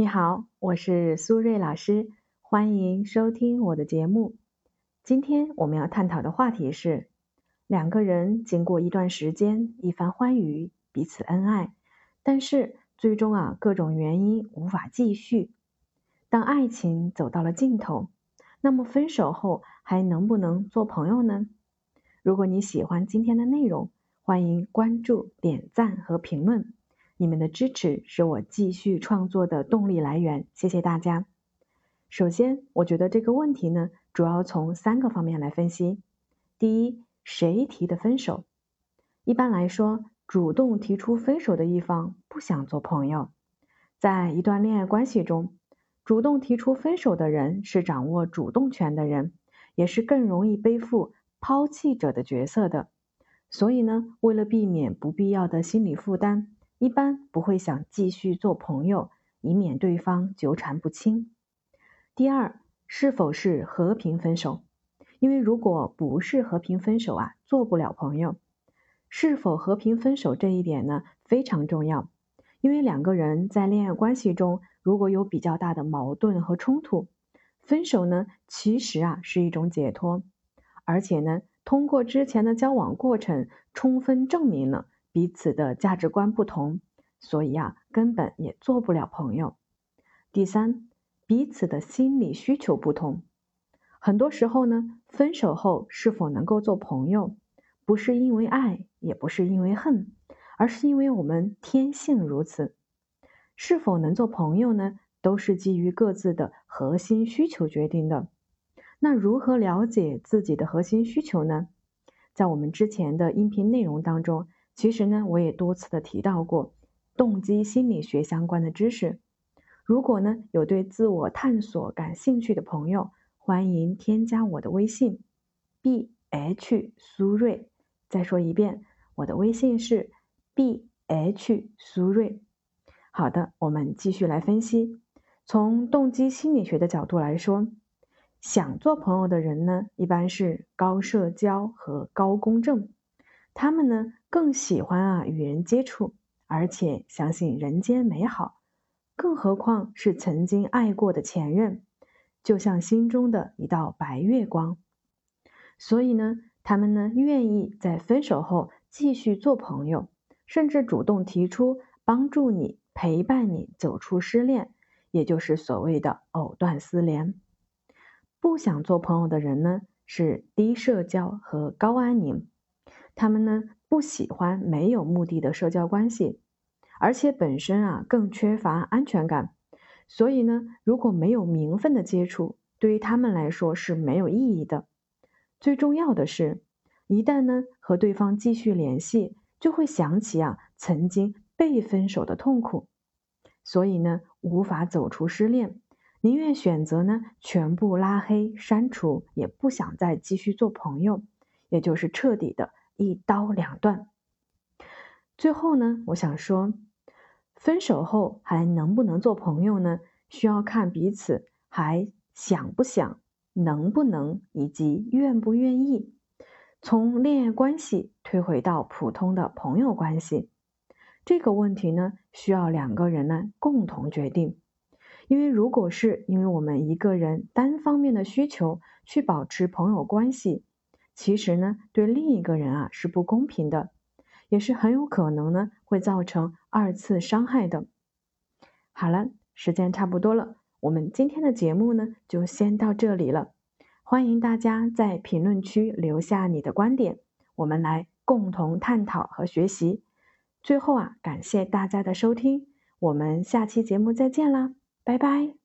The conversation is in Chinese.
你好，我是苏瑞老师，欢迎收听我的节目。今天我们要探讨的话题是：两个人经过一段时间一番欢愉，彼此恩爱，但是最终啊各种原因无法继续。当爱情走到了尽头，那么分手后还能不能做朋友呢？如果你喜欢今天的内容，欢迎关注、点赞和评论。你们的支持是我继续创作的动力来源，谢谢大家。首先，我觉得这个问题呢，主要从三个方面来分析。第一，谁提的分手？一般来说，主动提出分手的一方不想做朋友。在一段恋爱关系中，主动提出分手的人是掌握主动权的人，也是更容易背负抛弃者的角色的。所以呢，为了避免不必要的心理负担。一般不会想继续做朋友，以免对方纠缠不清。第二，是否是和平分手？因为如果不是和平分手啊，做不了朋友。是否和平分手这一点呢，非常重要。因为两个人在恋爱关系中，如果有比较大的矛盾和冲突，分手呢，其实啊是一种解脱，而且呢，通过之前的交往过程，充分证明了。彼此的价值观不同，所以啊，根本也做不了朋友。第三，彼此的心理需求不同，很多时候呢，分手后是否能够做朋友，不是因为爱，也不是因为恨，而是因为我们天性如此。是否能做朋友呢，都是基于各自的核心需求决定的。那如何了解自己的核心需求呢？在我们之前的音频内容当中。其实呢，我也多次的提到过动机心理学相关的知识。如果呢有对自我探索感兴趣的朋友，欢迎添加我的微信 b h 苏瑞。再说一遍，我的微信是 b h 苏瑞。好的，我们继续来分析。从动机心理学的角度来说，想做朋友的人呢，一般是高社交和高公正。他们呢更喜欢啊与人接触，而且相信人间美好，更何况是曾经爱过的前任，就像心中的一道白月光。所以呢，他们呢愿意在分手后继续做朋友，甚至主动提出帮助你、陪伴你走出失恋，也就是所谓的藕断丝连。不想做朋友的人呢是低社交和高安宁。他们呢不喜欢没有目的的社交关系，而且本身啊更缺乏安全感，所以呢如果没有名分的接触，对于他们来说是没有意义的。最重要的是，一旦呢和对方继续联系，就会想起啊曾经被分手的痛苦，所以呢无法走出失恋，宁愿选择呢全部拉黑删除，也不想再继续做朋友，也就是彻底的。一刀两断。最后呢，我想说，分手后还能不能做朋友呢？需要看彼此还想不想、能不能以及愿不愿意。从恋爱关系退回到普通的朋友关系，这个问题呢，需要两个人呢共同决定。因为如果是因为我们一个人单方面的需求去保持朋友关系，其实呢，对另一个人啊是不公平的，也是很有可能呢会造成二次伤害的。好了，时间差不多了，我们今天的节目呢就先到这里了。欢迎大家在评论区留下你的观点，我们来共同探讨和学习。最后啊，感谢大家的收听，我们下期节目再见啦，拜拜。